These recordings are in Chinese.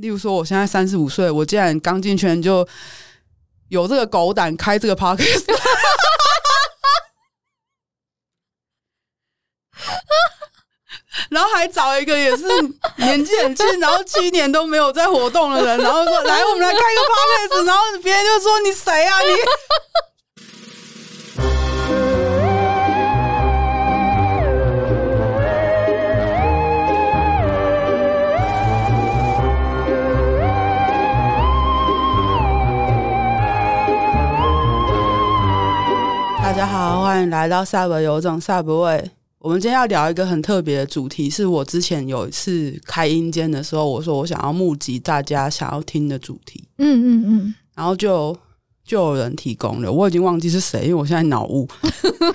例如说，我现在三十五岁，我竟然刚进圈就有这个狗胆开这个 podcast，然后还找一个也是年纪很轻，然后七年都没有在活动的人，然后说来，我们来开个 podcast，然后别人就说你谁啊你？欢迎来到 Sub 有种赛博味。我们今天要聊一个很特别的主题，是我之前有一次开阴间的时候，我说我想要募集大家想要听的主题。嗯嗯嗯，然后就就有人提供了，我已经忘记是谁，因为我现在脑雾，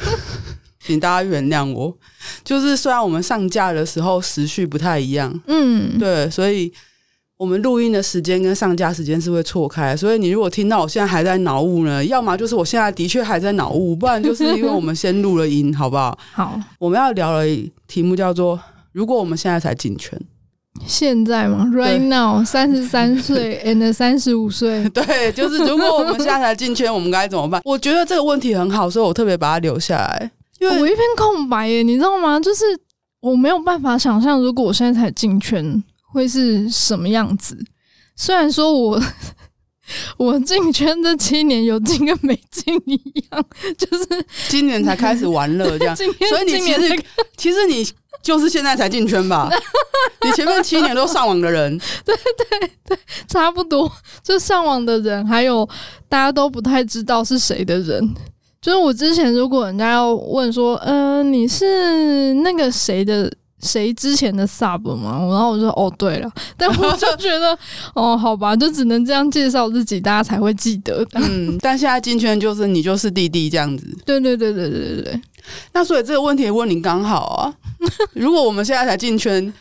请大家原谅我。就是虽然我们上架的时候时序不太一样，嗯，对，所以。我们录音的时间跟上架时间是会错开，所以你如果听到我现在还在脑雾呢，要么就是我现在的确还在脑雾，不然就是因为我们先录了音，好不好？好，我们要聊的题目叫做“如果我们现在才进圈”，现在吗？Right now，三十三岁，and 三十五岁，对，就是如果我们现在才进圈，我们该怎么办？我觉得这个问题很好，所以我特别把它留下来，因为我一片空白耶，你知道吗？就是我没有办法想象，如果我现在才进圈。会是什么样子？虽然说我我进圈这七年有进跟没进一样，就是今年才开始玩乐这样，所以你其实其实你就是现在才进圈吧？你前面七年都上网的人，对对对，差不多。就上网的人，还有大家都不太知道是谁的人。就是我之前如果人家要问说，嗯、呃，你是那个谁的？谁之前的 sub 嘛，然后我就说哦，对了，但我就觉得 哦，好吧，就只能这样介绍自己，大家才会记得。嗯，但现在进圈就是你就是弟弟这样子。对对对对对对对。那所以这个问题问你刚好啊，如果我们现在才进圈，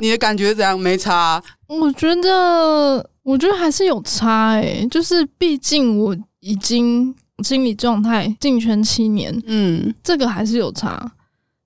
你的感觉怎样？没差啊？我觉得，我觉得还是有差诶，就是毕竟我已经心理状态进圈七年，嗯，这个还是有差，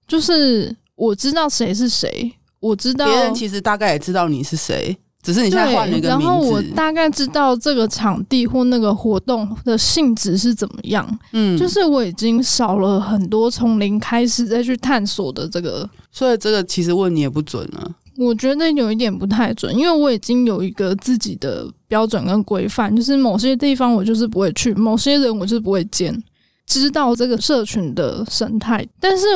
就是。我知道谁是谁，我知道别人其实大概也知道你是谁，只是你现在换了一个名字。然后我大概知道这个场地或那个活动的性质是怎么样。嗯，就是我已经少了很多从零开始再去探索的这个，所以这个其实问你也不准了。我觉得有一点不太准，因为我已经有一个自己的标准跟规范，就是某些地方我就是不会去，某些人我就是不会见。知道这个社群的生态，但是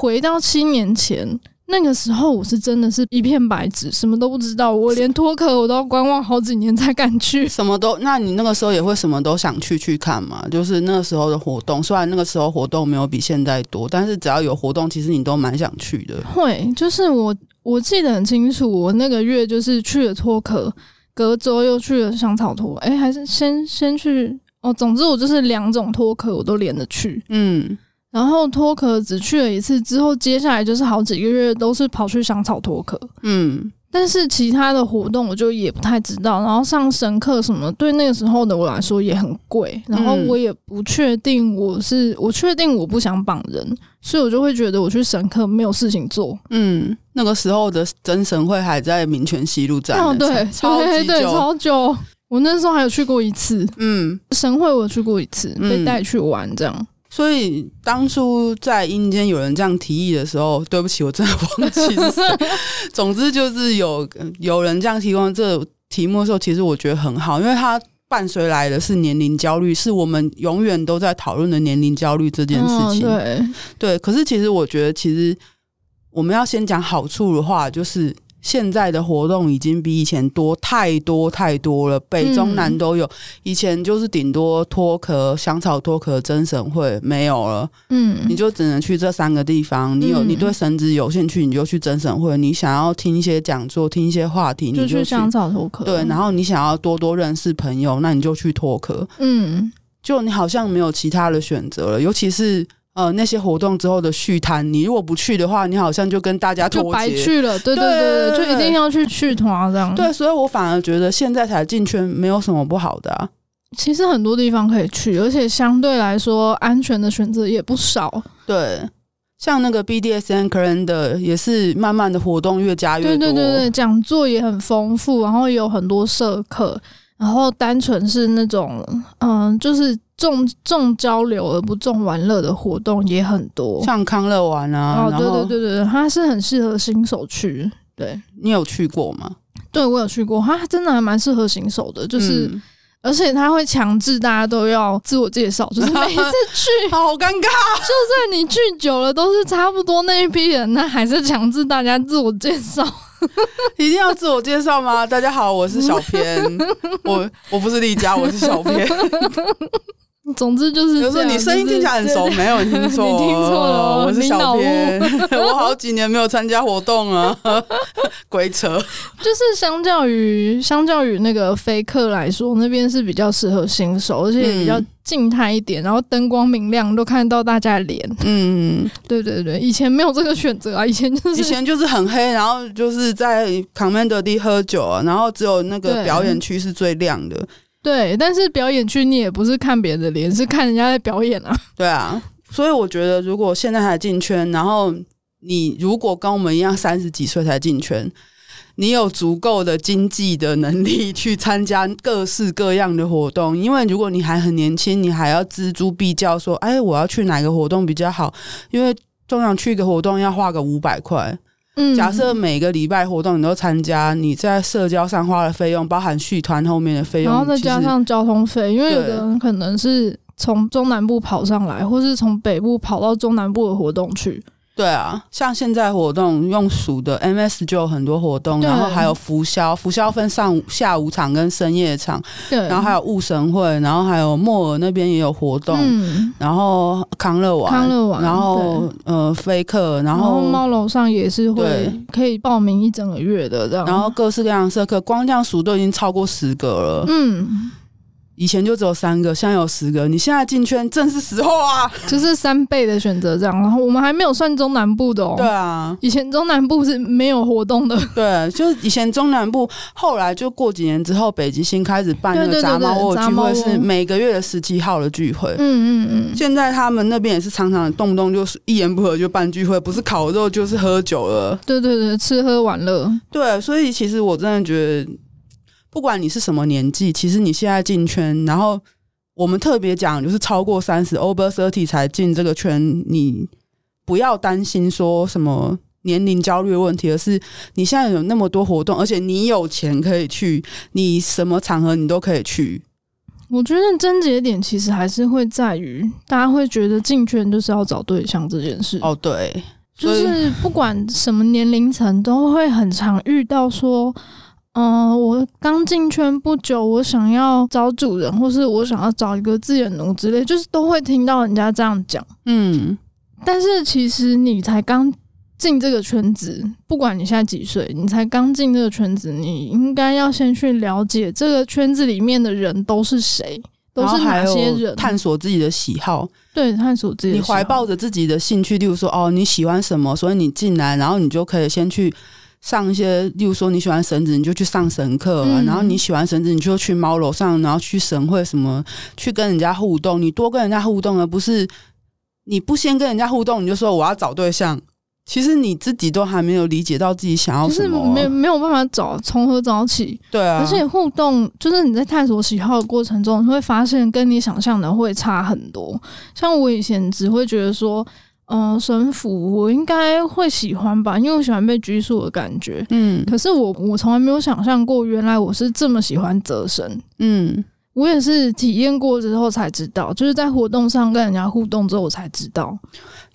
回到七年前那个时候，我是真的是一片白纸，什么都不知道。我连脱壳我都要观望好几年才敢去，什么都。那你那个时候也会什么都想去去看嘛？就是那个时候的活动，虽然那个时候活动没有比现在多，但是只要有活动，其实你都蛮想去的。会，就是我我记得很清楚，我那个月就是去了脱壳，隔周又去了香草脱。哎，还是先先去。哦，总之我就是两种脱壳我都连着去，嗯，然后脱壳只去了一次之后，接下来就是好几个月都是跑去香草脱壳，嗯，但是其他的活动我就也不太知道，然后上神课什么，对那个时候的我来说也很贵，然后我也不确定我是我确定我不想绑人，所以我就会觉得我去神课没有事情做，嗯，那个时候的真神会还在民权西路站，哦，对，超级久，对，超久。我那时候还有去过一次，嗯，神会我去过一次，被带去玩这样。嗯、所以当初在阴间有人这样提议的时候，对不起，我真的忘记是谁。总之就是有有人这样提供这个题目的时候，其实我觉得很好，因为它伴随来的是年龄焦虑，是我们永远都在讨论的年龄焦虑这件事情。哦、对对，可是其实我觉得，其实我们要先讲好处的话，就是。现在的活动已经比以前多太多太多了，北中南都有。以前就是顶多脱壳、香草脱壳、真神会没有了，嗯，你就只能去这三个地方。你有你对神职有兴趣，你就去真神会；你想要听一些讲座、听一些话题，你就去香草脱壳。对，然后你想要多多认识朋友，那你就去脱壳。嗯，就你好像没有其他的选择了，尤其是。呃，那些活动之后的续摊，你如果不去的话，你好像就跟大家就白去了。对对对，就一定要去续团这样。对，所以我反而觉得现在才进圈没有什么不好的啊。其实很多地方可以去，而且相对来说安全的选择也不少。对，像那个 BDSN calendar 也是慢慢的活动越加越多，对对对对，讲座也很丰富，然后也有很多社课，然后单纯是那种嗯，就是重重交流而不重玩乐的活动也很多，像康乐玩啊，哦，对对对对，它是很适合新手去。对，你有去过吗？对，我有去过，它真的还蛮适合新手的，就是。嗯而且他会强制大家都要自我介绍，就是每一次去 好尴尬。就算你去久了都是差不多那一批人，那还是强制大家自我介绍。一定要自我介绍吗？大家好，我是小偏，我我不是丽佳，我是小偏。总之就是，有时候你声音听起来很熟，没有听错，你听错了，我是小偏，我好几年没有参加活动啊，鬼扯。就是相较于相较于那个飞客来说，那边是比较适合新手，而且也比较静态一点，然后灯光明亮，都看得到大家的脸。嗯，对对对，以前没有这个选择啊，以前就是以前就是很黑，然后就是在 Commander D 喝酒啊，然后只有那个表演区是最亮的。对，但是表演区你也不是看别人的脸，是看人家在表演啊。对啊，所以我觉得，如果现在还进圈，然后你如果跟我们一样三十几岁才进圈，你有足够的经济的能力 去参加各式各样的活动。因为如果你还很年轻，你还要锱铢必较，说，哎，我要去哪个活动比较好？因为通常去一个活动要花个五百块。假设每个礼拜活动你都参加，你在社交上花的费用，包含续团后面的费用，然后再加上交通费，因为有的人可能是从中南部跑上来，或是从北部跑到中南部的活动去。对啊，像现在活动用数的 MS 就有很多活动，然后还有浮消，浮消分上午、下午场跟深夜场，对，然后还有雾神会，然后还有莫尔那边也有活动，嗯、然后康乐玩，康乐玩，然后呃飞客，然后猫楼上也是会可以报名一整个月的这样，然后各式各样的社课，光这样数都已经超过十个了，嗯。以前就只有三个，现在有十个。你现在进圈正是时候啊，就是三倍的选择这样。然后我们还没有算中南部的哦。对啊，以前中南部是没有活动的。对，就是以前中南部，后来就过几年之后，北极星开始办那个杂猫窝聚会，是每个月的十七号的聚会。嗯嗯嗯。现在他们那边也是常常动不动就是一言不合就办聚会，不是烤肉就是喝酒了。对对对，吃喝玩乐。对，所以其实我真的觉得。不管你是什么年纪，其实你现在进圈，然后我们特别讲，就是超过三十 over thirty 才进这个圈，你不要担心说什么年龄焦虑的问题，而是你现在有那么多活动，而且你有钱可以去，你什么场合你都可以去。我觉得症结点其实还是会在于，大家会觉得进圈就是要找对象这件事。哦，对，就是不管什么年龄层，都会很常遇到说。嗯、呃，我刚进圈不久，我想要找主人，或是我想要找一个自由奴之类，就是都会听到人家这样讲。嗯，但是其实你才刚进这个圈子，不管你现在几岁，你才刚进这个圈子，你应该要先去了解这个圈子里面的人都是谁，都是哪些人，探索自己的喜好。对，探索自己的喜好。你怀抱着自己的兴趣，例如说，哦，你喜欢什么，所以你进来，然后你就可以先去。上一些，例如说你喜欢绳子，你就去上绳课；嗯、然后你喜欢绳子，你就去猫楼上，然后去绳会什么，去跟人家互动。你多跟人家互动，而不是你不先跟人家互动，你就说我要找对象。其实你自己都还没有理解到自己想要什么，就是没没有办法找，从何找起？对啊，而且互动就是你在探索喜好的过程中，你会发现跟你想象的会差很多。像我以前只会觉得说。嗯，神斧我应该会喜欢吧，因为我喜欢被拘束的感觉。嗯，可是我我从来没有想象过，原来我是这么喜欢折神。嗯。我也是体验过之后才知道，就是在活动上跟人家互动之后，我才知道。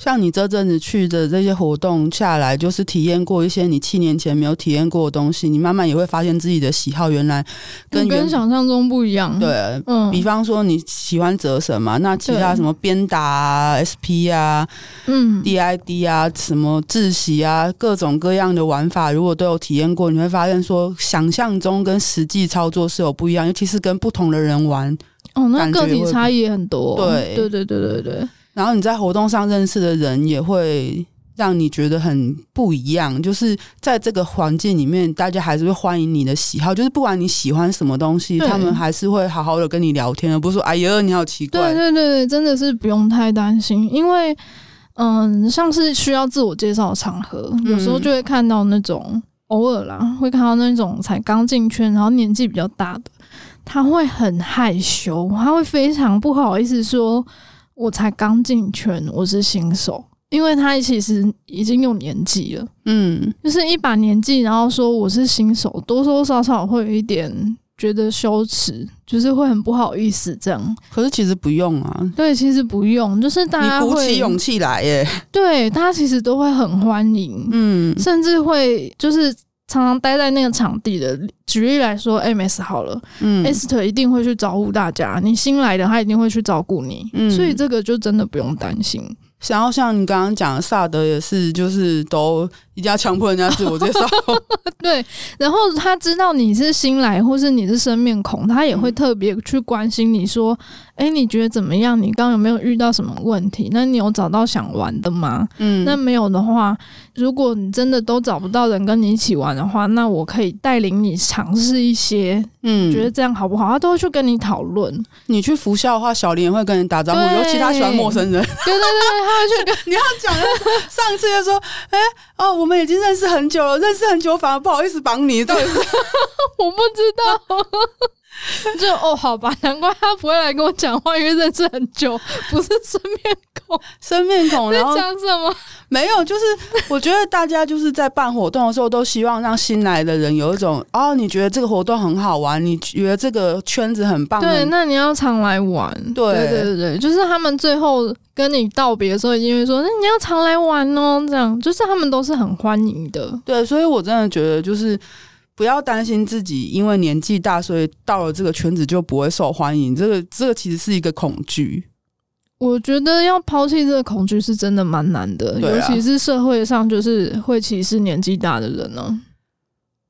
像你这阵子去的这些活动下来，就是体验过一些你七年前没有体验过的东西，你慢慢也会发现自己的喜好原来跟原跟想象中不一样。对，嗯，比方说你喜欢折绳嘛，那其他什么鞭打啊、SP 啊、嗯、DID 啊、什么窒息啊，各种各样的玩法，如果都有体验过，你会发现说想象中跟实际操作是有不一样，尤其是跟不同的人。玩哦，那个体差异也很多。对，对，对，对，对，对。然后你在活动上认识的人也会让你觉得很不一样。就是在这个环境里面，大家还是会欢迎你的喜好。就是不管你喜欢什么东西，他们还是会好好的跟你聊天，而不是说“哎呀，你好奇怪”。对，对，对，真的是不用太担心，因为嗯，像是需要自我介绍的场合，嗯、有时候就会看到那种偶尔啦，会看到那种才刚进圈，然后年纪比较大的，他会很害羞，他会非常不好意思说：“我才刚进圈，我是新手。”因为他其实已经有年纪了，嗯，就是一把年纪，然后说我是新手，多多少少会有一点觉得羞耻，就是会很不好意思这样。可是其实不用啊，对，其实不用，就是大家你鼓起勇气来耶，对，大家其实都会很欢迎，嗯，甚至会就是常常待在那个场地的。举例来说，MS 好了，嗯，Esther 一定会去招呼大家，你新来的他一定会去照顾你，嗯，所以这个就真的不用担心。然后像你刚刚讲的萨德也是，就是都一定要强迫人家自我介绍。对，然后他知道你是新来，或是你是生面孔，他也会特别去关心你说：“哎、嗯欸，你觉得怎么样？你刚刚有没有遇到什么问题？那你有找到想玩的吗？”嗯，那没有的话，如果你真的都找不到人跟你一起玩的话，那我可以带领你尝试一些。嗯，觉得这样好不好？他都会去跟你讨论。你去福校的话，小林也会跟你打招呼，尤其他喜欢陌生人。对对对，他会去跟 你要讲。上次就说，哎、欸、哦，我我们已经认识很久了，认识很久反而不好意思绑你，到底是 我不知道。就哦，好吧，难怪他不会来跟我讲话，因为认识很久，不是生面孔，生面孔。然后讲什么？没有，就是我觉得大家就是在办活动的时候，都希望让新来的人有一种哦，你觉得这个活动很好玩，你觉得这个圈子很棒，对，那你要常来玩。对对对对，就是他们最后跟你道别的时候，一定会说，那你要常来玩哦，这样就是他们都是很欢迎的。对，所以我真的觉得就是。不要担心自己因为年纪大，所以到了这个圈子就不会受欢迎。这个这个其实是一个恐惧。我觉得要抛弃这个恐惧是真的蛮难的，啊、尤其是社会上就是会歧视年纪大的人呢、啊。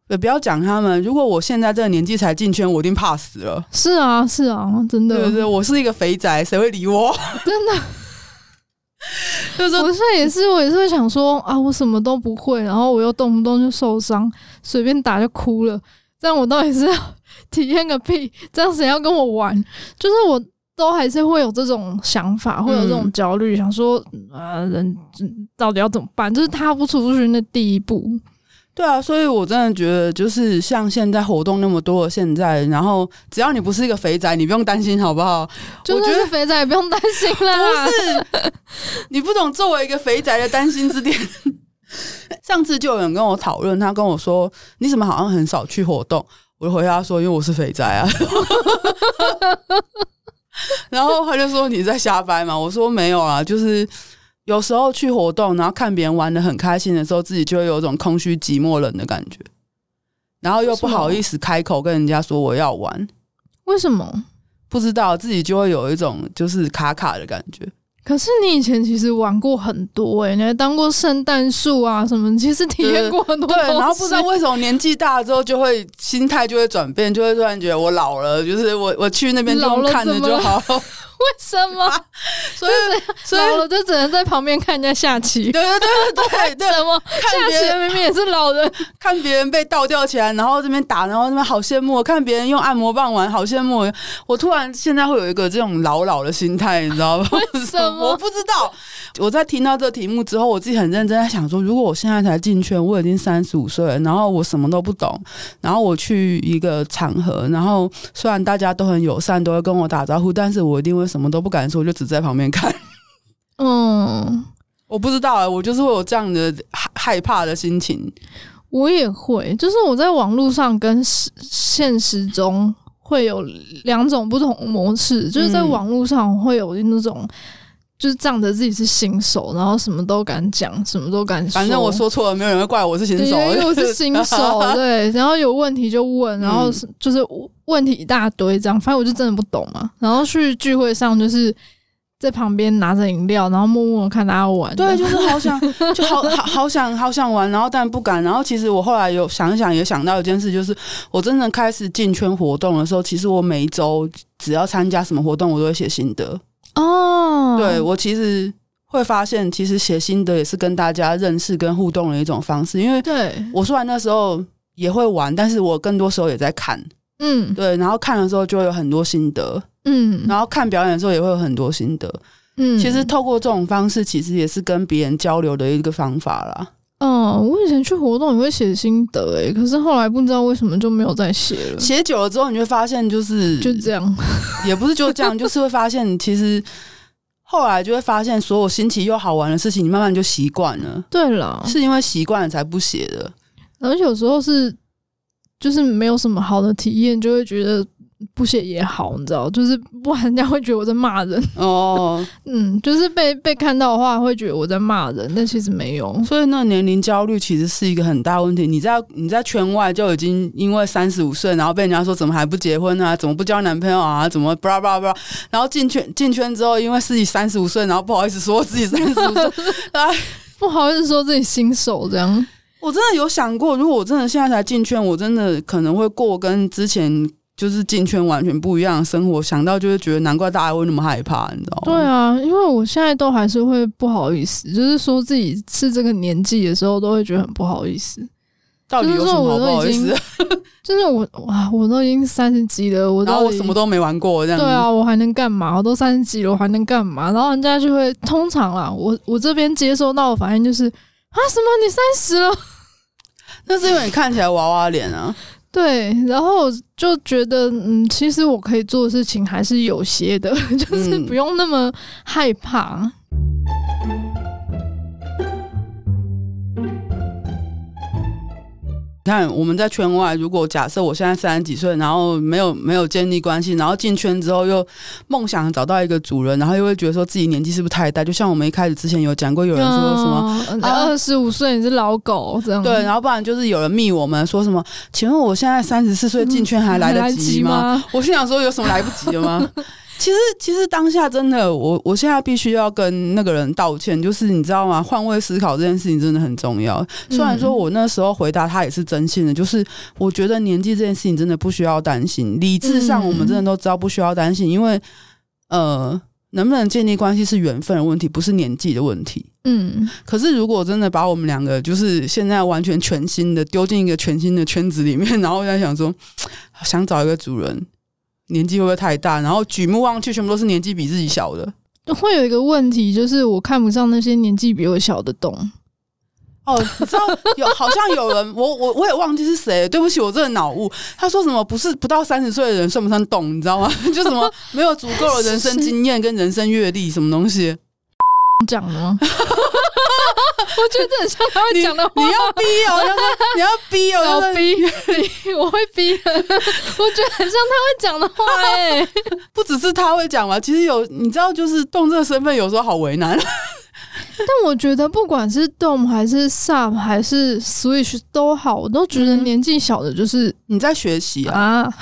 也不要讲他们。如果我现在这个年纪才进圈，我一定怕死了。是啊，是啊，真的。对对，我是一个肥宅，谁会理我？真的。就是我现在也是，我也是会想说啊，我什么都不会，然后我又动不动就受伤，随便打就哭了，这样我到底是要 体验个屁？这样谁要跟我玩？就是我都还是会有这种想法，会有这种焦虑，想说啊，人到底要怎么办？就是踏不出去那第一步。对啊，所以我真的觉得，就是像现在活动那么多现在，然后只要你不是一个肥宅，你不用担心，好不好？就算是肥宅也不用担心啦。不是，你不懂作为一个肥宅的担心之点。上次就有人跟我讨论，他跟我说：“你怎么好像很少去活动？”我就回答说：“因为我是肥宅啊。”然后他就说：“你在瞎掰嘛？”我说：“没有啊，就是。”有时候去活动，然后看别人玩的很开心的时候，自己就会有一种空虚、寂寞、冷的感觉，然后又不好意思开口跟人家说我要玩。为什么？不知道，自己就会有一种就是卡卡的感觉。可是你以前其实玩过很多诶、欸，你还当过圣诞树啊什么，其实体验过很多对。对，然后不知道为什么年纪大了之后就会心态就会转变，就会突然觉得我老了，就是我我去那边就看着就好。为什么？所以所以我就只能在旁边看人家下棋。对对对对对，什么下棋明明也是老人，看别人被倒吊起来，然后这边打，然后这边好羡慕。看别人用按摩棒玩，好羡慕。我突然现在会有一个这种老老的心态，你知道吗？为什么？我不知道。我在听到这题目之后，我自己很认真在想说，如果我现在才进圈，我已经三十五岁了，然后我什么都不懂，然后我去一个场合，然后虽然大家都很友善，都会跟我打招呼，但是我一定会什么都不敢说，我就只在旁边看。嗯，我不知道啊，我就是会有这样的害怕的心情。我也会，就是我在网络上跟现实中会有两种不同模式，就是在网络上会有那种。就是仗着自己是新手，然后什么都敢讲，什么都敢说。反正我说错了，没有人会怪我是新手。因为我是新手，对。然后有问题就问，然后就是问题一大堆，这样。反正我就真的不懂嘛。然后去聚会上，就是在旁边拿着饮料，然后默默看大家玩。对，就是好想，就好好好想好想玩，然后但不敢。然后其实我后来有想一想，也想到一件事，就是我真的开始进圈活动的时候，其实我每一周只要参加什么活动，我都会写心得。哦，对，我其实会发现，其实写心得也是跟大家认识跟互动的一种方式。因为对我虽然那时候也会玩，但是我更多时候也在看，嗯，对，然后看的时候就会有很多心得，嗯，然后看表演的时候也会有很多心得。嗯，其实透过这种方式，其实也是跟别人交流的一个方法啦。嗯，我以前去活动也会写心得诶，可是后来不知道为什么就没有再写了。写久了之后，你会发现就是就这样，也不是就这样，就是会发现其实后来就会发现，所有新奇又好玩的事情，你慢慢就习惯了。对了，是因为习惯了才不写的。而且有时候是就是没有什么好的体验，就会觉得。不写也好，你知道，就是不然人家会觉得我在骂人 哦。嗯，就是被被看到的话，会觉得我在骂人，但其实没有。所以那年龄焦虑其实是一个很大问题。你在你在圈外就已经因为三十五岁，然后被人家说怎么还不结婚啊？怎么不交男朋友啊？怎么巴拉巴拉巴拉？然后进圈进圈之后，因为自己三十五岁，然后不好意思说自己三十五岁，哎，不好意思说自己新手这样。我真的有想过，如果我真的现在才进圈，我真的可能会过跟之前。就是进圈完全不一样的生活，想到就会觉得难怪大家会那么害怕，你知道吗？对啊，因为我现在都还是会不好意思，就是说自己是这个年纪的时候，都会觉得很不好意思。到底有什么好不好意思？就是我哇，我都已经三十几了，我然后我什么都没玩过，这样。对啊，我还能干嘛？我都三十几了，我还能干嘛？然后人家就会通常啦，我我这边接收到的反应就是啊，什么你三十了？那是因为你看起来娃娃脸啊。对，然后就觉得，嗯，其实我可以做的事情还是有些的，就是不用那么害怕。你看，我们在圈外，如果假设我现在三十几岁，然后没有没有建立关系，然后进圈之后又梦想找到一个主人，然后又会觉得说自己年纪是不是太大？就像我们一开始之前有讲过，有人说什么二十五岁你是老狗这样，对，然后不然就是有人密我们说什么？请问我现在三十四岁进圈还来得及吗？嗯，还来得及吗？我心想说有什么来不及的吗？其实，其实当下真的，我我现在必须要跟那个人道歉，就是你知道吗？换位思考这件事情真的很重要。虽然说我那时候回答他也是真心的，就是我觉得年纪这件事情真的不需要担心。理智上，我们真的都知道不需要担心，因为呃，能不能建立关系是缘分的问题，不是年纪的问题。嗯。可是如果真的把我们两个就是现在完全全新的丢进一个全新的圈子里面，然后我在想说，想找一个主人。年纪会不会太大？然后举目望去，全部都是年纪比自己小的。会有一个问题，就是我看不上那些年纪比我小的懂。哦，你知道有好像有人，我我我也忘记是谁。对不起，我真的脑雾。他说什么？不是不到三十岁的人算不算懂？你知道吗？就什么没有足够的人生经验跟人生阅历，什么东西？讲的吗？我觉得这很像他会讲的话你。你要逼哦，你要逼哦，要 逼，我会逼的。我觉得很像他会讲的话哎、欸，不只是他会讲嘛，其实有你知道，就是动这个身份有时候好为难。但我觉得不管是 Dom 还是 Sub 还是 Switch 都好，我都觉得年纪小的就是你在学习啊。啊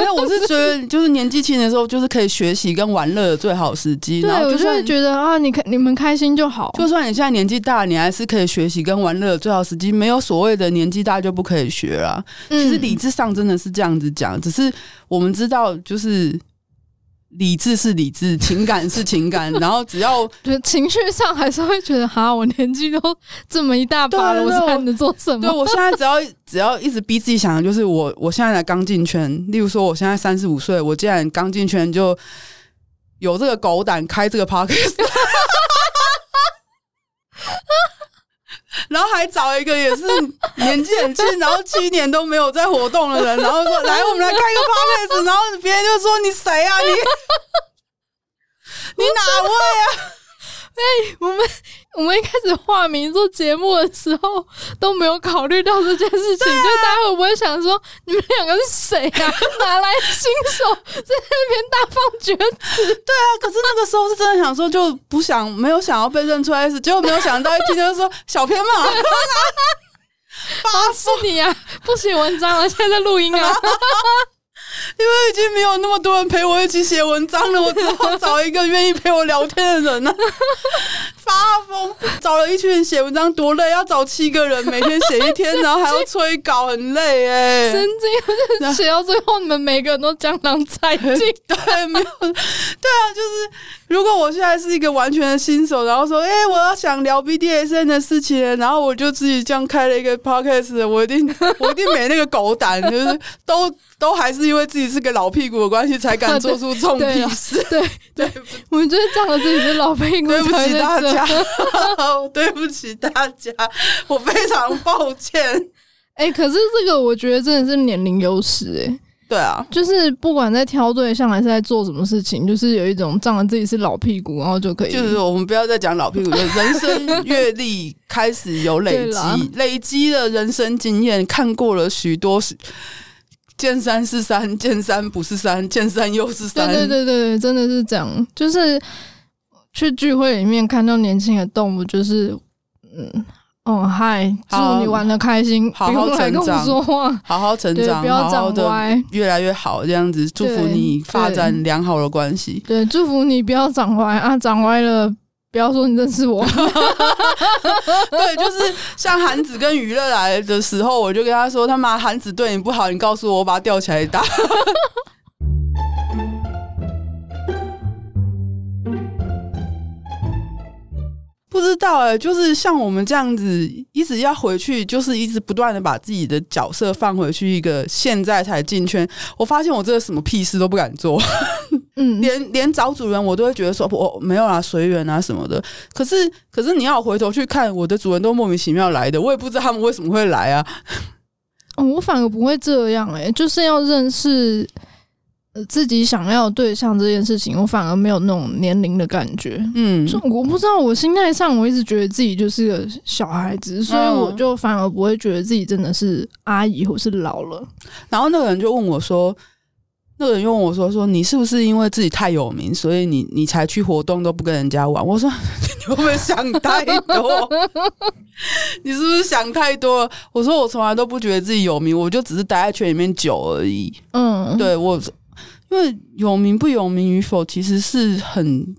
没有，我是觉得就是年纪轻的时候，就是可以学习跟玩乐的最好时机。对，然我就会觉得啊，你开你们开心就好。就算你现在年纪大，你还是可以学习跟玩乐的最好时机。没有所谓的年纪大就不可以学啦。其实理智上真的是这样子讲，只是我们知道就是。理智是理智，情感是情感，然后只要 就情绪上还是会觉得哈，我年纪都这么一大把了，我还能做什么？对，我现在只要 只要一直逼自己想的就是我我现在才刚进圈，例如说我现在三十五岁，我既然刚进圈就有这个狗胆开这个 podcast。然后还找一个也是年纪很轻，然后七年都没有在活动的人，然后说：“来，我们来开个 podcast。”然后别人就说：“你谁啊？你 你哪位啊？”哎、欸，我们我们一开始化名做节目的时候都没有考虑到这件事情，啊、就大家会不会想说你们两个是谁啊？哪来的新手在那边大放厥词？对啊，可是那个时候是真的想说，就不想没有想要被认出来，结果没有想到一听就是说小偏嘛，发 是你啊，不写文章了，现在在录音啊。因为已经没有那么多人陪我一起写文章了，我只好找一个愿意陪我聊天的人了、发疯，找了一群人写文章多累，要找七个人每天写一天，然后还要催稿，很累哎、欸。神经，写到最后你们每个人都江郎才尽。对，没有，对啊，就是如果我现在是一个完全的新手，然后说，哎、欸，我要想聊 BDSN 的事情，然后我就自己这样开了一个 podcast，我一定，我一定没那个狗胆，就是都。都还是因为自己是个老屁股的关系，才敢做出这种屁事。对对，对我们就是仗着自己是老屁股，对不起大家，对不起大家，我非常抱歉。哎、欸，可是这个我觉得真的是年龄优势哎。对啊，就是不管在挑对象还是在做什么事情，就是有一种仗着自己是老屁股，然后就可以。就是我们不要再讲老屁股，就人生阅历开始有累积，累积了人生经验，看过了许多见山是山，见山不是山，见山又是山。对对对对，真的是这样。就是去聚会里面看到年轻的动物，就是嗯。哦，嗨！祝你玩的开心，好好成长，说话，好好成长，不要长歪，越来越好，这样子，祝福你发展良好的关系。对，祝福你不要长歪啊，长歪了，不要说你认识我。对，就是像韩子跟娱乐来的时候，我就跟他说：“他妈，韩子对你不好，你告诉我，我把他吊起来打。”不知道哎、欸，就是像我们这样子，一直要回去，就是一直不断的把自己的角色放回去一个现在才进圈。我发现我这个什么屁事都不敢做，嗯，连连找主人我都会觉得说我没有啦，随缘啊什么的。可是可是你要回头去看，我的主人都莫名其妙来的，我也不知道他们为什么会来啊。哦，我反而不会这样哎、欸，就是要认识。自己想要对象这件事情，我反而没有那种年龄的感觉。嗯，就我不知道，我心态上我一直觉得自己就是个小孩子，所以我就反而不会觉得自己真的是阿姨或是老了。然后那个人就问我说：“那个人又问我说：说你是不是因为自己太有名，所以你你才去活动都不跟人家玩？”我说：“ 你会不会想太多？你是不是想太多了？”我说：“我从来都不觉得自己有名，我就只是待在圈里面久而已。”嗯，对我。因为有名不有名与否，其实是很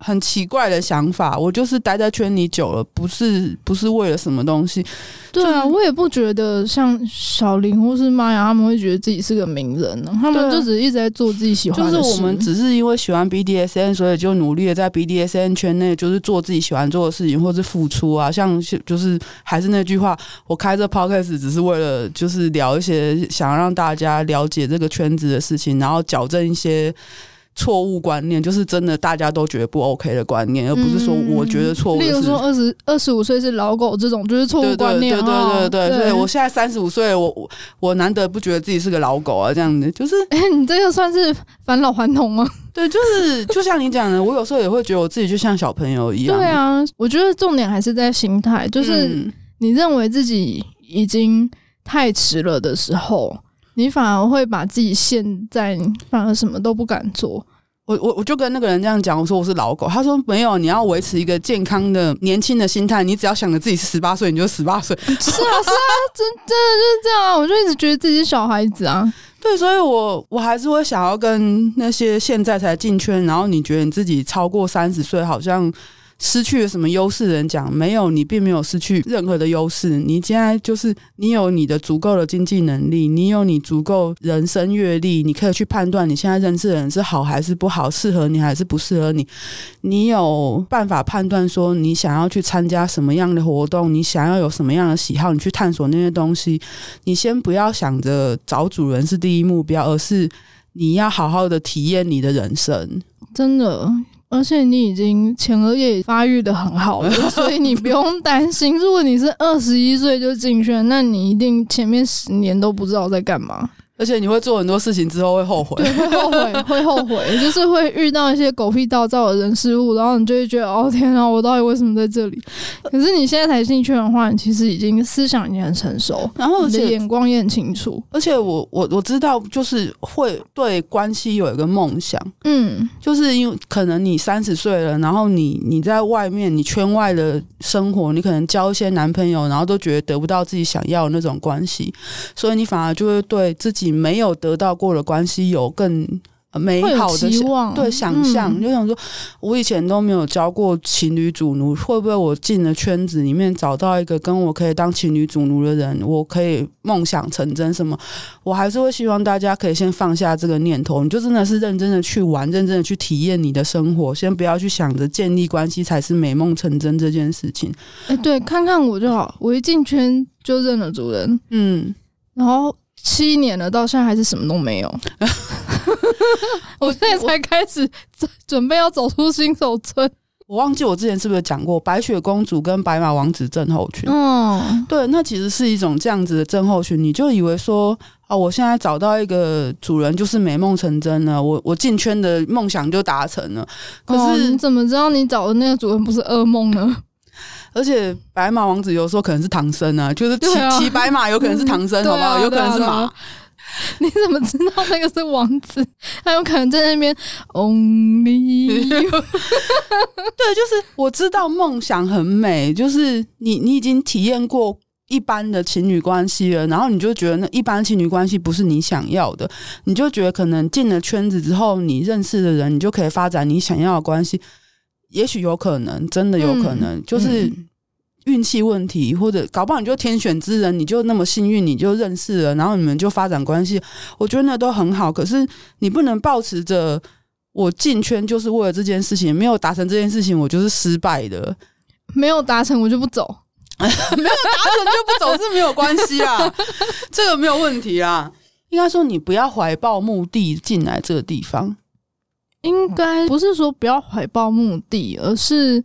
很奇怪的想法。我就是待在圈里久了，不是不是为了什么东西。对啊，我也不觉得像小林或是妈呀他们会觉得自己是个名人呢。他们就只是一直在做自己喜欢的事。就是我们只是因为喜欢 BDSN，所以就努力的在 BDSN 圈内，就是做自己喜欢做的事情，或是付出啊。像就是还是那句话，我开这 Podcast 只是为了就是聊一些想让大家了解这个圈子的事情，然后矫正一些。错误观念就是真的，大家都觉得不 OK 的观念，而不是说我觉得错误。例如说，二十二十五岁是老狗这种，就是错误观念。对对对对对，所以我现在三十五岁，我我我难得不觉得自己是个老狗啊，这样子就是。哎，你这个算是返老还童吗？对，就是就像你讲的，我有时候也会觉得我自己就像小朋友一样。对啊，我觉得重点还是在心态，就是你认为自己已经太迟了的时候。你反而会把自己陷在，反而什么都不敢做。我我我就跟那个人这样讲，我说我是老狗，他说没有，你要维持一个健康的年轻的心态，你只要想着自己是十八岁，你就十八岁。是啊是啊，真真的就是这样啊！我就一直觉得自己是小孩子啊。对，所以我我还是会想要跟那些现在才进圈，然后你觉得你自己超过三十岁，好像。失去了什么优势人讲没有，你并没有失去任何的优势。你现在就是你有你的足够的经济能力，你有你足够人生阅历，你可以去判断你现在认识的人是好还是不好，适合你还是不适合你。你有办法判断说你想要去参加什么样的活动，你想要有什么样的喜好，你去探索那些东西。你先不要想着找主人是第一目标，而是你要好好的体验你的人生。真的。而且你已经前额叶发育的很好了，所以你不用担心。如果你是二十一岁就进圈，那你一定前面十年都不知道在干嘛。而且你会做很多事情之后会后悔，对，会后悔，会后悔，就是会遇到一些狗屁倒灶的人事物，然后你就会觉得哦天啊，我到底为什么在这里？可是你现在才进圈的话，你其实已经思想已经很成熟，然后你的眼光也很清楚。而且我我我知道，就是会对关系有一个梦想，嗯，就是因为可能你三十岁了，然后你你在外面，你圈外的生活，你可能交一些男朋友，然后都觉得得不到自己想要的那种关系，所以你反而就会对自己。没有得到过的关系，有更美好的希望，对想象，嗯、就想说，我以前都没有交过情侣主奴，会不会我进了圈子里面找到一个跟我可以当情侣主奴的人，我可以梦想成真？什么？我还是会希望大家可以先放下这个念头，你就真的是认真的去玩，认真的去体验你的生活，先不要去想着建立关系才是美梦成真这件事情。哎，对，看看我就好，我一进圈就认了主人，嗯，然后。七年了，到现在还是什么都没有。我现在才开始准备要走出新手村。我忘记我之前是不是讲过白雪公主跟白马王子症候群？嗯，对，那其实是一种这样子的症候群。你就以为说啊，我现在找到一个主人就是美梦成真了，我我进圈的梦想就达成了。可是、哦、你怎么知道你找的那个主人不是噩梦呢？而且白马王子有时候可能是唐僧啊，就是骑骑、啊、白马有可能是唐僧，好不好？有可能是马。你怎么知道那个是王子？他有可能在那边 only。对，就是我知道梦想很美，就是你你已经体验过一般的情侣关系了，然后你就觉得那一般情侣关系不是你想要的，你就觉得可能进了圈子之后，你认识的人，你就可以发展你想要的关系，也许有可能，真的有可能，嗯、就是。嗯运气问题，或者搞不好你就天选之人，你就那么幸运，你就认识了，然后你们就发展关系。我觉得那都很好。可是你不能抱持着我进圈就是为了这件事情，没有达成这件事情，我就是失败的。没有达成我就不走，没有达成就不走是没有关系啊，这个没有问题啊。应该说你不要怀抱目的进来这个地方，应该不是说不要怀抱目的，而是。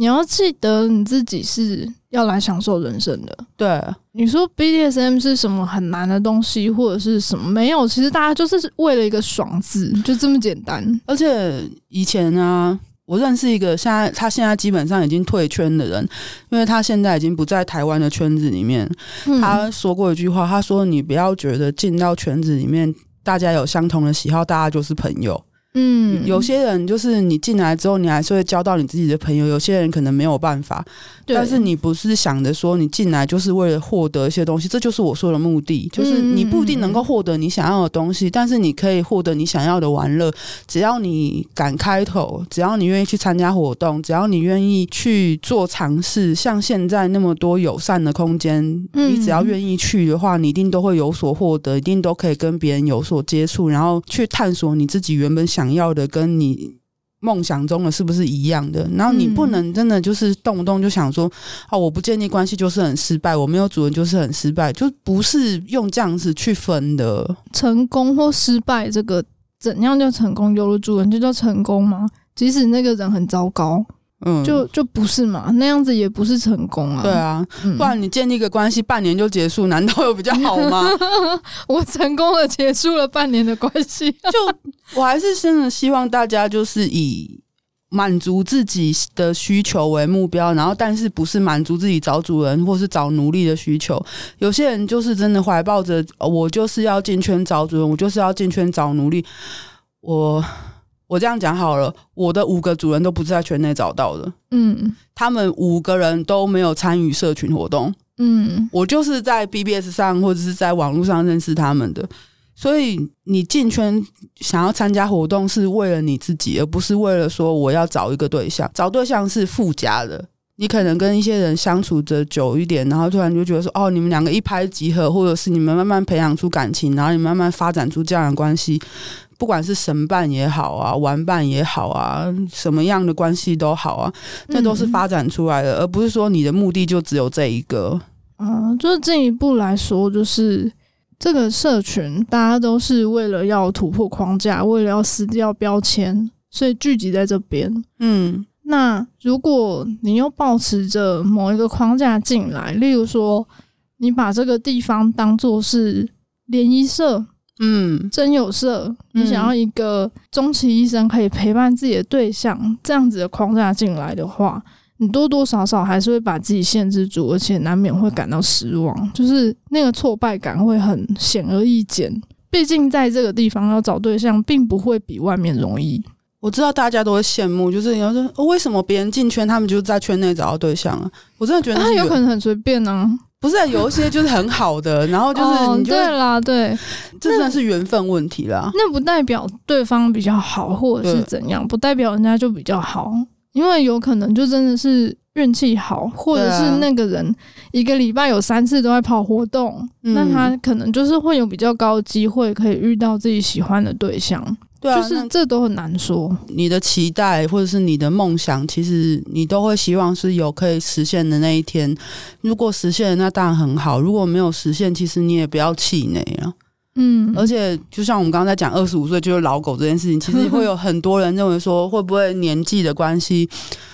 你要记得你自己是要来享受人生的。对，你说 BDSM 是什么很难的东西，或者是什么没有？其实大家就是为了一个爽字，就这么简单。而且以前啊，我认识一个现在他现在基本上已经退圈的人，因为他现在已经不在台湾的圈子里面。嗯。他说过一句话，他说：“你不要觉得进到圈子里面，大家有相同的喜好，大家就是朋友。”嗯，有些人就是你进来之后，你还是会交到你自己的朋友。有些人可能没有办法，但是你不是想着说你进来就是为了获得一些东西，这就是我说的目的。就是你不一定能够获得你想要的东西，但是你可以获得你想要的玩乐。只要你敢开头，只要你愿意去参加活动，只要你愿意去做尝试，像现在那么多友善的空间，你只要愿意去的话，你一定都会有所获得，一定都可以跟别人有所接触，然后去探索你自己原本想。想要的跟你梦想中的是不是一样的？然后你不能真的就是动不动就想说，哦，我不建立关系就是很失败，我没有主人就是很失败，就不是用这样子去分的。成功或失败，这个怎样叫成功？有了主人就叫成功吗？即使那个人很糟糕。嗯，就就不是嘛，那样子也不是成功啊。对啊，不然你建立一个关系半年就结束，难道有比较好吗？我成功的结束了半年的关系，就我还是真的希望大家就是以满足自己的需求为目标，然后但是不是满足自己找主人或是找奴隶的需求。有些人就是真的怀抱着我就是要进圈找主人，我就是要进圈找奴隶，我。我这样讲好了，我的五个主人都不是在圈内找到的，嗯，他们五个人都没有参与社群活动，嗯，我就是在 BBS 上或者是在网络上认识他们的，所以你进圈想要参加活动是为了你自己，而不是为了说我要找一个对象，找对象是附加的，你可能跟一些人相处着久一点，然后突然就觉得说，哦，你们两个一拍即合，或者是你们慢慢培养出感情，然后你慢慢发展出这样的关系。不管是神伴也好啊，玩伴也好啊，什么样的关系都好啊，那都是发展出来的，嗯、而不是说你的目的就只有这一个。嗯，就是进一步来说，就是这个社群大家都是为了要突破框架，为了要撕掉标签，所以聚集在这边。嗯，那如果你又保持着某一个框架进来，例如说你把这个地方当做是联谊社。嗯，真有色。你想要一个终其一生可以陪伴自己的对象，嗯、这样子的框架进来的话，你多多少少还是会把自己限制住，而且难免会感到失望，就是那个挫败感会很显而易见。毕竟在这个地方要找对象，并不会比外面容易。我知道大家都会羡慕，就是你要说、哦、为什么别人进圈，他们就在圈内找到对象啊？我真的觉得他有可能很随便呢、啊。不是有一些就是很好的，然后就是你就、哦、对啦，对，这算是缘分问题啦。那不代表对方比较好，或者是怎样，不代表人家就比较好，因为有可能就真的是运气好，或者是那个人一个礼拜有三次都在跑活动，那他可能就是会有比较高机会可以遇到自己喜欢的对象。对啊，就是这都很难说。你的期待或者是你的梦想，其实你都会希望是有可以实现的那一天。如果实现了，那当然很好；如果没有实现，其实你也不要气馁啊。嗯，而且就像我们刚刚在讲二十五岁就是老狗这件事情，其实会有很多人认为说，会不会年纪的关系，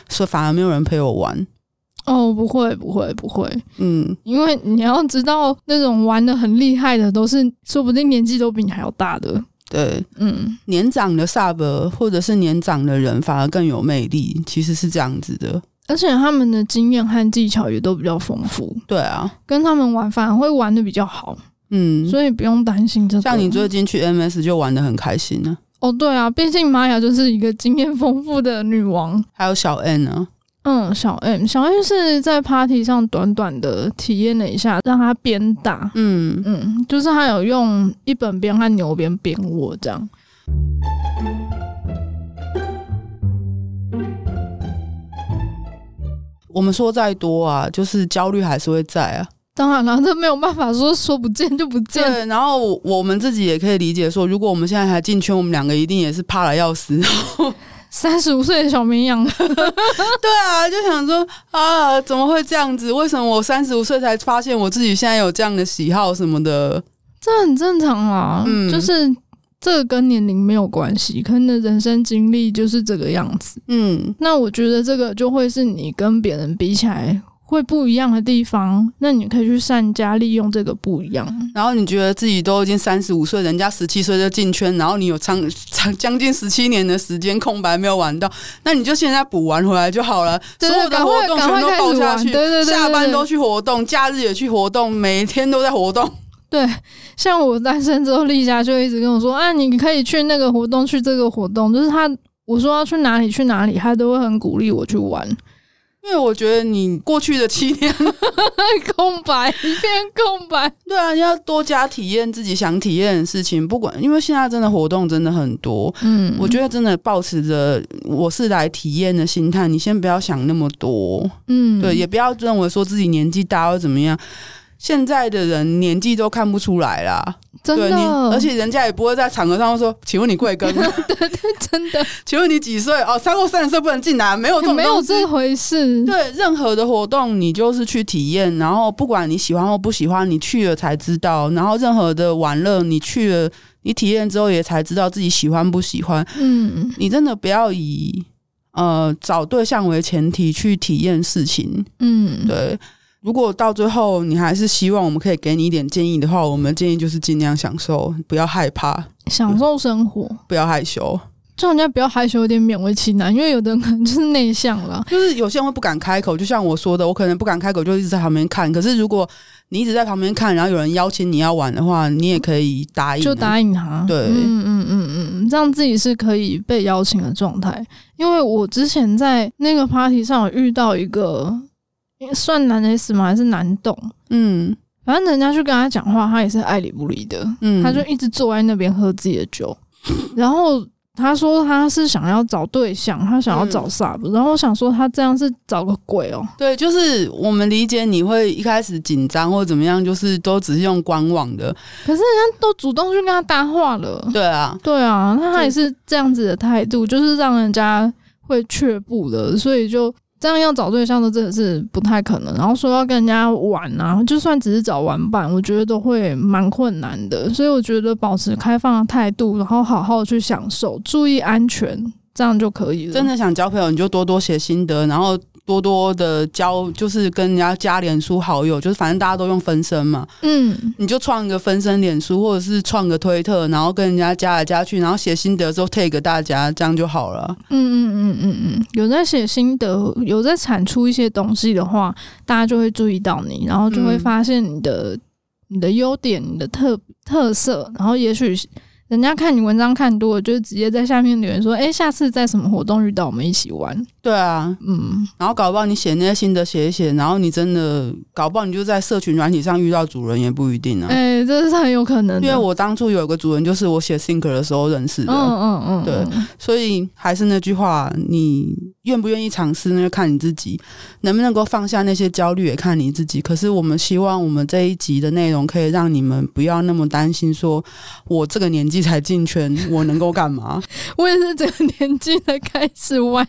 说反而没有人陪我玩？哦，不会，不会，不会。嗯，因为你要知道，那种玩的很厉害的，都是说不定年纪都比你还要大的。对，嗯，年长的 sub 或者是年长的人反而更有魅力，其实是这样子的。而且他们的经验和技巧也都比较丰富。对啊，跟他们玩反而会玩的比较好。嗯，所以不用担心这个。像你最近去 MS 就玩的很开心呢、啊。哦，对啊，毕竟玛雅就是一个经验丰富的女王。还有小 N 呢。嗯，小 M，小 M 是在 party 上短短的体验了一下，让他鞭打。嗯嗯，就是他有用一本鞭和牛鞭鞭我这样。我们说再多啊，就是焦虑还是会在啊。当然了，这没有办法说说不见就不见。对，然后我们自己也可以理解说，如果我们现在还进圈，我们两个一定也是怕了要死。三十五岁的小绵羊，对啊，就想说啊，怎么会这样子？为什么我三十五岁才发现我自己现在有这样的喜好什么的？这很正常啊，嗯，就是这个跟年龄没有关系，可能的人生经历就是这个样子。嗯，那我觉得这个就会是你跟别人比起来。会不一样的地方，那你可以去善加利用这个不一样。然后你觉得自己都已经三十五岁，人家十七岁就进圈，然后你有长 长将近十七年的时间空白没有玩到，那你就现在补完回来就好了。所有的活动全都报下去，对对对对对，下班都去活动，假日也去活动，每天都在活动。对，像我单身之后，丽佳就一直跟我说：“啊，你可以去那个活动，去这个活动。”就是他我说要去哪里去哪里，他都会很鼓励我去玩。因为我觉得你过去的七年 空白，一片空白。对啊，你要多加体验自己想体验的事情。不管，因为现在真的活动真的很多。嗯，我觉得真的抱持着我是来体验的心态，你先不要想那么多。嗯，对，也不要认为说自己年纪大或怎么样。现在的人年纪都看不出来啦，真的，而且人家也不会在场合上说：“请问你贵庚？” 对对，真的。请问你几岁？哦，超过三十岁不能进来，没有这种，没有这回事。对，任何的活动你就是去体验，然后不管你喜欢或不喜欢，你去了才知道。然后任何的玩乐，你去了，你体验之后也才知道自己喜欢不喜欢。嗯，你真的不要以呃找对象为前提去体验事情。嗯，对。如果到最后你还是希望我们可以给你一点建议的话，我们建议就是尽量享受，不要害怕，享受生活，不要害羞。就人家不要害羞，有点勉为其难，因为有的人可能就是内向了，就是有些人会不敢开口。就像我说的，我可能不敢开口，就一直在旁边看。可是如果你一直在旁边看，然后有人邀请你要玩的话，你也可以答应，就答应他。对，嗯嗯嗯嗯，这样自己是可以被邀请的状态。因为我之前在那个 party 上有遇到一个。算男 S 吗？还是男动？嗯，反正人家去跟他讲话，他也是爱理不理的。嗯，他就一直坐在那边喝自己的酒。然后他说他是想要找对象，他想要找 sub、嗯。然后我想说他这样是找个鬼哦。对，就是我们理解你会一开始紧张或怎么样，就是都只是用观望的。可是人家都主动去跟他搭话了。对啊，对啊，那他也是这样子的态度，就是让人家会却步的，所以就。这样要找对象都真的是不太可能，然后说要跟人家玩啊，就算只是找玩伴，我觉得都会蛮困难的。所以我觉得保持开放的态度，然后好好去享受，注意安全，这样就可以了。真的想交朋友，你就多多写心得，然后。多多的交，就是跟人家加脸书好友，就是反正大家都用分身嘛，嗯，你就创一个分身脸书，或者是创个推特，然后跟人家加来加去，然后写心得之后 tag 大家，这样就好了。嗯嗯嗯嗯嗯，有在写心得，有在产出一些东西的话，大家就会注意到你，然后就会发现你的、嗯、你的优点、你的特特色，然后也许。人家看你文章看多了，就直接在下面留言说：“哎，下次在什么活动遇到，我们一起玩。”对啊，嗯，然后搞不好你写那些心得写一写，然后你真的搞不好你就在社群软体上遇到主人也不一定啊。哎，这是很有可能的。因为我当初有一个主人，就是我写 Thinker 的时候认识的。嗯嗯嗯，对，所以还是那句话，你愿不愿意尝试，那就看你自己能不能够放下那些焦虑，也看你自己。可是我们希望我们这一集的内容可以让你们不要那么担心，说我这个年纪才进圈，我能够干嘛？我也是这个年纪才开始玩。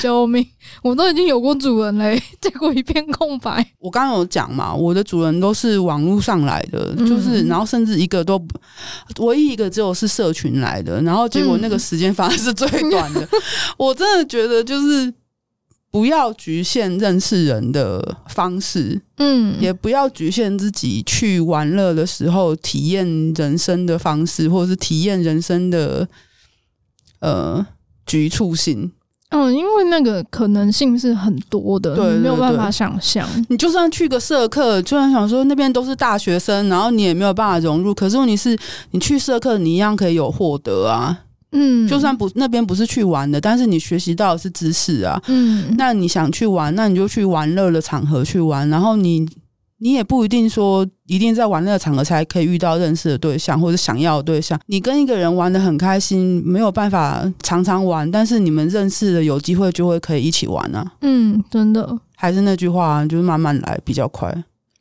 救命！我都已经有过主人嘞，结果一片空白。我刚刚有讲嘛，我的主人都是网络上来的，就是然后甚至一个都不，唯一一个只有是社群来的，然后结果那个时间反而是最短的。我真的觉得就是不要局限认识人的方式，嗯，也不要局限自己去玩乐的时候体验人生的方式，或者是体验人生的呃局促性。嗯，因为那个可能性是很多的，没有办法想象。你就算去个社课，就算想说那边都是大学生，然后你也没有办法融入。可是问题是，你去社课，你一样可以有获得啊。嗯，就算不那边不是去玩的，但是你学习到的是知识啊。嗯，那你想去玩，那你就去玩乐的场合去玩，然后你。你也不一定说一定在玩乐场合才可以遇到认识的对象或者想要的对象。你跟一个人玩的很开心，没有办法常常玩，但是你们认识的，有机会就会可以一起玩啊。嗯，真的，还是那句话，就是慢慢来比较快。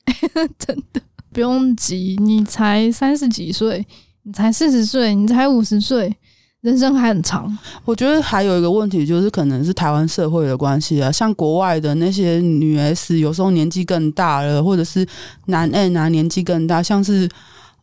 真的不用急，你才三十几岁，你才四十岁，你才五十岁。人生还很长，我觉得还有一个问题就是，可能是台湾社会的关系啊。像国外的那些女 S，有时候年纪更大了，或者是男 N 啊，年纪更大。像是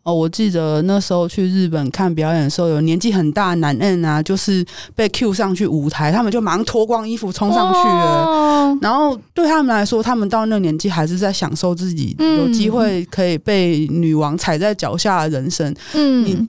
哦，我记得那时候去日本看表演的时候，有年纪很大的男 N 啊，就是被 Q 上去舞台，他们就马上脱光衣服冲上去了。哦。然后对他们来说，他们到那个年纪还是在享受自己有机会可以被女王踩在脚下的人生。嗯。你。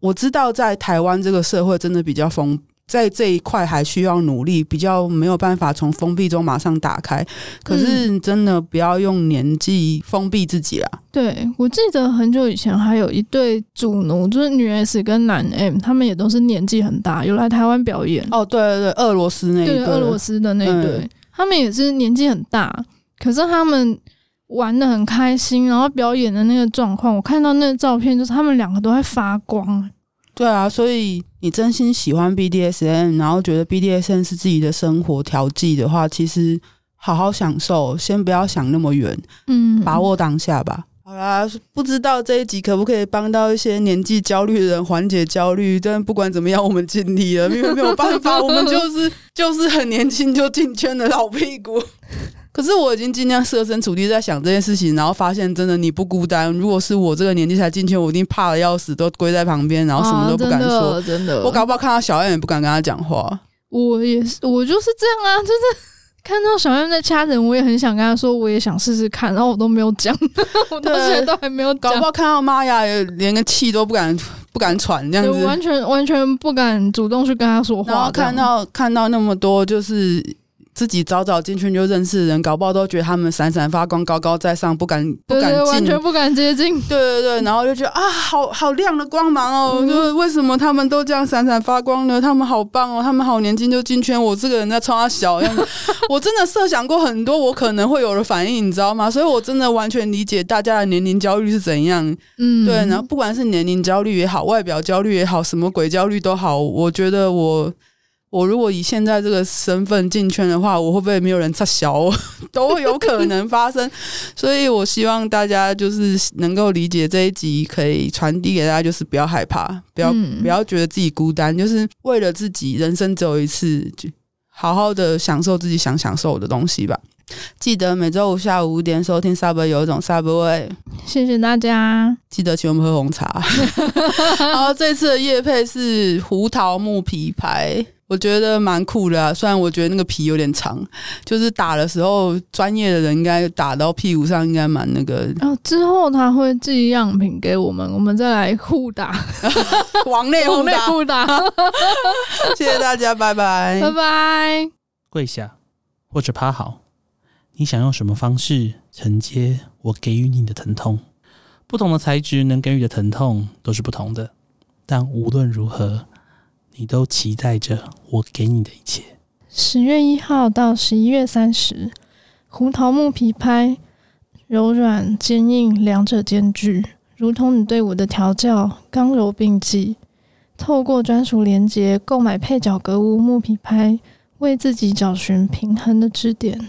我知道在台湾这个社会真的比较封，在这一块还需要努力，比较没有办法从封闭中马上打开。可是真的不要用年纪封闭自己啦。对，我记得很久以前还有一对主奴，就是女 S 跟男 M，他们也都是年纪很大，有来台湾表演。哦，对对对，俄罗斯那一对，俄罗斯的那一对，嗯，他们也是年纪很大，可是他们玩的很开心，然后表演的那个状况，我看到那个照片，就是他们两个都在发光。对啊，所以你真心喜欢 BDSM，然后觉得 BDSM 是自己的生活调剂的话，其实好好享受，先不要想那么远，嗯，把握当下吧。好啦，不知道这一集可不可以帮到一些年纪焦虑的人缓解焦虑？但不管怎么样，我们尽力了，因为没有办法，我们就是 就是很年轻就进圈的老屁股。可是我已经尽量设身处地在想这件事情，然后发现真的你不孤单。如果是我这个年纪才进去，我一定怕的要死，都跪在旁边，然后什么都不敢说。啊、真的，真的，我搞不好看到小燕也不敢跟他讲话。我也是，我就是这样啊，就是 看到小燕在掐人，我也很想跟他说，我也想试试看，然后我都没有讲，我到现在都还没有讲。搞不好看到妈呀，连个气都不敢不敢喘，这样子完全完全不敢主动去跟他说话。然后看到看到那么多，就是。自己早早进去就认识的人，搞不好都觉得他们闪闪发光、高高在上，不敢不敢进，完全不敢接近。对对对，然后就觉得啊，好好亮的光芒哦！嗯、就是为什么他们都这样闪闪发光呢？他们好棒哦！他们好年轻就进圈，我这个人在冲他小样子。我真的设想过很多我可能会有的反应，你知道吗？所以我真的完全理解大家的年龄焦虑是怎样。嗯，对。然后不管是年龄焦虑也好，外表焦虑也好，什么鬼焦虑都好，我觉得我。我如果以现在这个身份进圈的话，我会不会没有人插小？都有可能发生。所以我希望大家就是能够理解这一集，可以传递给大家，就是不要害怕，不要不要觉得自己孤单，就是为了自己，人生只有一次，就好好的享受自己想享受的东西吧。记得每周五下午五点收听 Subway 有一种 Subway，。谢谢大家，记得请我们喝红茶。然后，这次的夜配是胡桃木皮牌。我觉得蛮酷的啊，虽然我觉得那个皮有点长，就是打的时候专业的人应该打到屁股上应该蛮那个。然后之后他会寄样品给我们，我们再来互打，往内互打。互打谢谢大家，拜拜，拜拜。跪下或者趴好，你想用什么方式承接我给予你的疼痛？不同的材质能给予的疼痛都是不同的，但无论如何。你都期待着我给你的一切。十月一号到十一月三十，胡桃木皮拍，柔软坚硬两者兼具，如同你对我的调教，刚柔并济。透过专属连接购买配角格物木皮拍，为自己找寻平衡的支点。